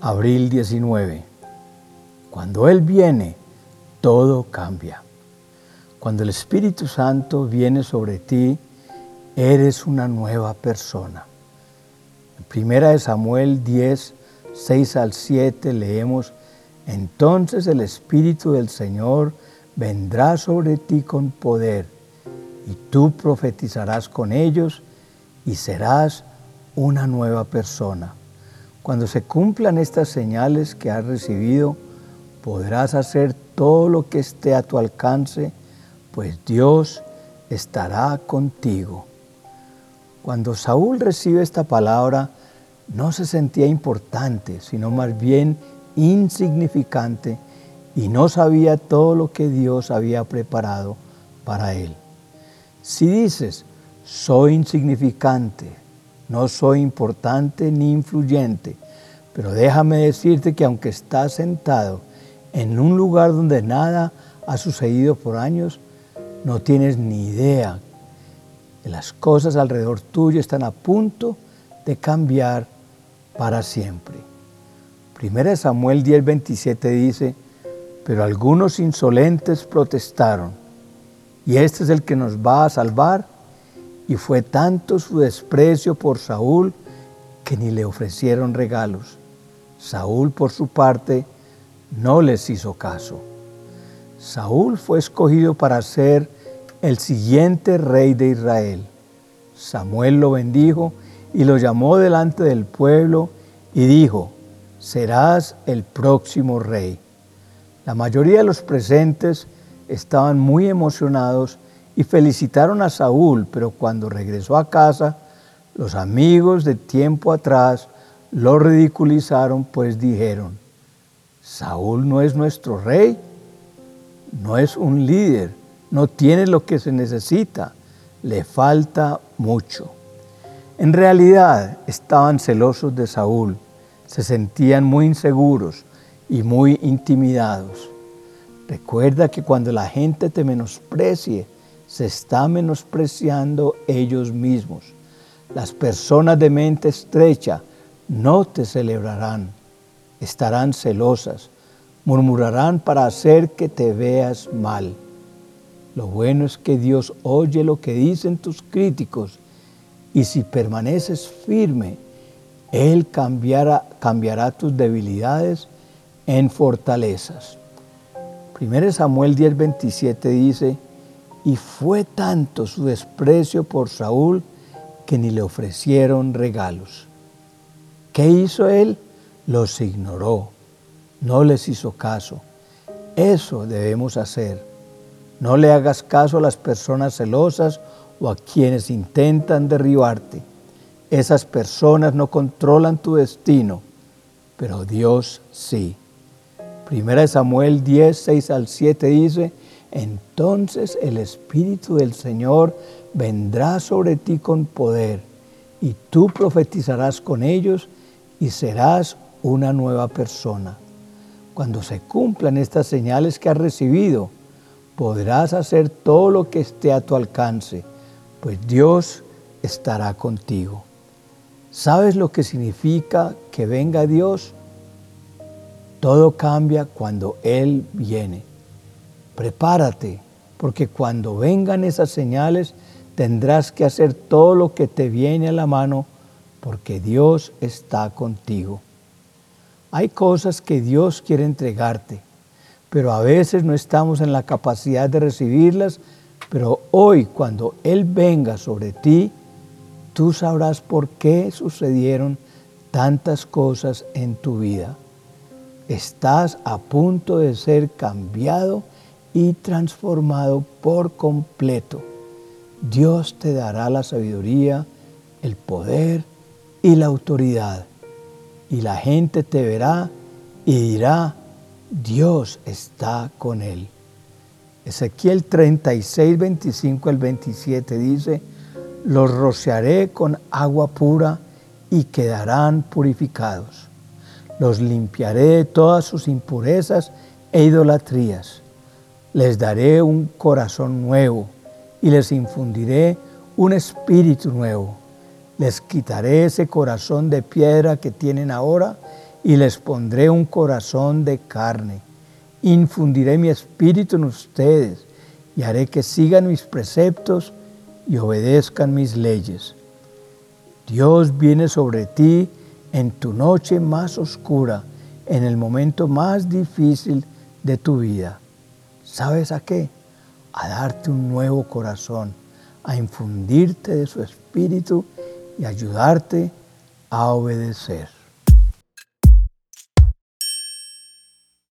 Abril 19. Cuando Él viene, todo cambia. Cuando el Espíritu Santo viene sobre ti, eres una nueva persona. En primera de Samuel 10, 6 al 7 leemos, entonces el Espíritu del Señor vendrá sobre ti con poder, y tú profetizarás con ellos, y serás una nueva persona. Cuando se cumplan estas señales que has recibido, podrás hacer todo lo que esté a tu alcance, pues Dios estará contigo. Cuando Saúl recibe esta palabra, no se sentía importante, sino más bien insignificante y no sabía todo lo que Dios había preparado para él. Si dices, soy insignificante, no soy importante ni influyente, pero déjame decirte que aunque estás sentado en un lugar donde nada ha sucedido por años, no tienes ni idea que las cosas alrededor tuyo están a punto de cambiar para siempre. Primera Samuel 10:27 dice, pero algunos insolentes protestaron, y este es el que nos va a salvar, y fue tanto su desprecio por Saúl que ni le ofrecieron regalos. Saúl, por su parte, no les hizo caso. Saúl fue escogido para ser el siguiente rey de Israel. Samuel lo bendijo y lo llamó delante del pueblo y dijo, serás el próximo rey. La mayoría de los presentes estaban muy emocionados y felicitaron a Saúl, pero cuando regresó a casa, los amigos de tiempo atrás lo ridiculizaron, pues dijeron, Saúl no es nuestro rey, no es un líder, no tiene lo que se necesita, le falta mucho. En realidad estaban celosos de Saúl, se sentían muy inseguros y muy intimidados. Recuerda que cuando la gente te menosprecie, se está menospreciando ellos mismos. Las personas de mente estrecha no te celebrarán, estarán celosas, murmurarán para hacer que te veas mal. Lo bueno es que Dios oye lo que dicen tus críticos y si permaneces firme, Él cambiará, cambiará tus debilidades en fortalezas. 1 Samuel 10:27 dice, y fue tanto su desprecio por Saúl que ni le ofrecieron regalos. ¿Qué hizo él? Los ignoró, no les hizo caso. Eso debemos hacer. No le hagas caso a las personas celosas o a quienes intentan derribarte. Esas personas no controlan tu destino, pero Dios sí. Primera de Samuel 10, 6 al 7 dice, entonces el Espíritu del Señor vendrá sobre ti con poder, y tú profetizarás con ellos y serás una nueva persona. Cuando se cumplan estas señales que has recibido, podrás hacer todo lo que esté a tu alcance, pues Dios estará contigo. ¿Sabes lo que significa que venga Dios? Todo cambia cuando Él viene. Prepárate, porque cuando vengan esas señales tendrás que hacer todo lo que te viene a la mano, porque Dios está contigo. Hay cosas que Dios quiere entregarte, pero a veces no estamos en la capacidad de recibirlas, pero hoy cuando Él venga sobre ti, tú sabrás por qué sucedieron tantas cosas en tu vida. Estás a punto de ser cambiado y transformado por completo. Dios te dará la sabiduría, el poder y la autoridad. Y la gente te verá y dirá, Dios está con él. Ezequiel 36, 25 al 27 dice, los rociaré con agua pura y quedarán purificados. Los limpiaré de todas sus impurezas e idolatrías les daré un corazón nuevo y les infundiré un espíritu nuevo. Les quitaré ese corazón de piedra que tienen ahora y les pondré un corazón de carne. Infundiré mi espíritu en ustedes y haré que sigan mis preceptos y obedezcan mis leyes. Dios viene sobre ti en tu noche más oscura, en el momento más difícil de tu vida. ¿Sabes a qué? A darte un nuevo corazón, a infundirte de su espíritu y ayudarte a obedecer.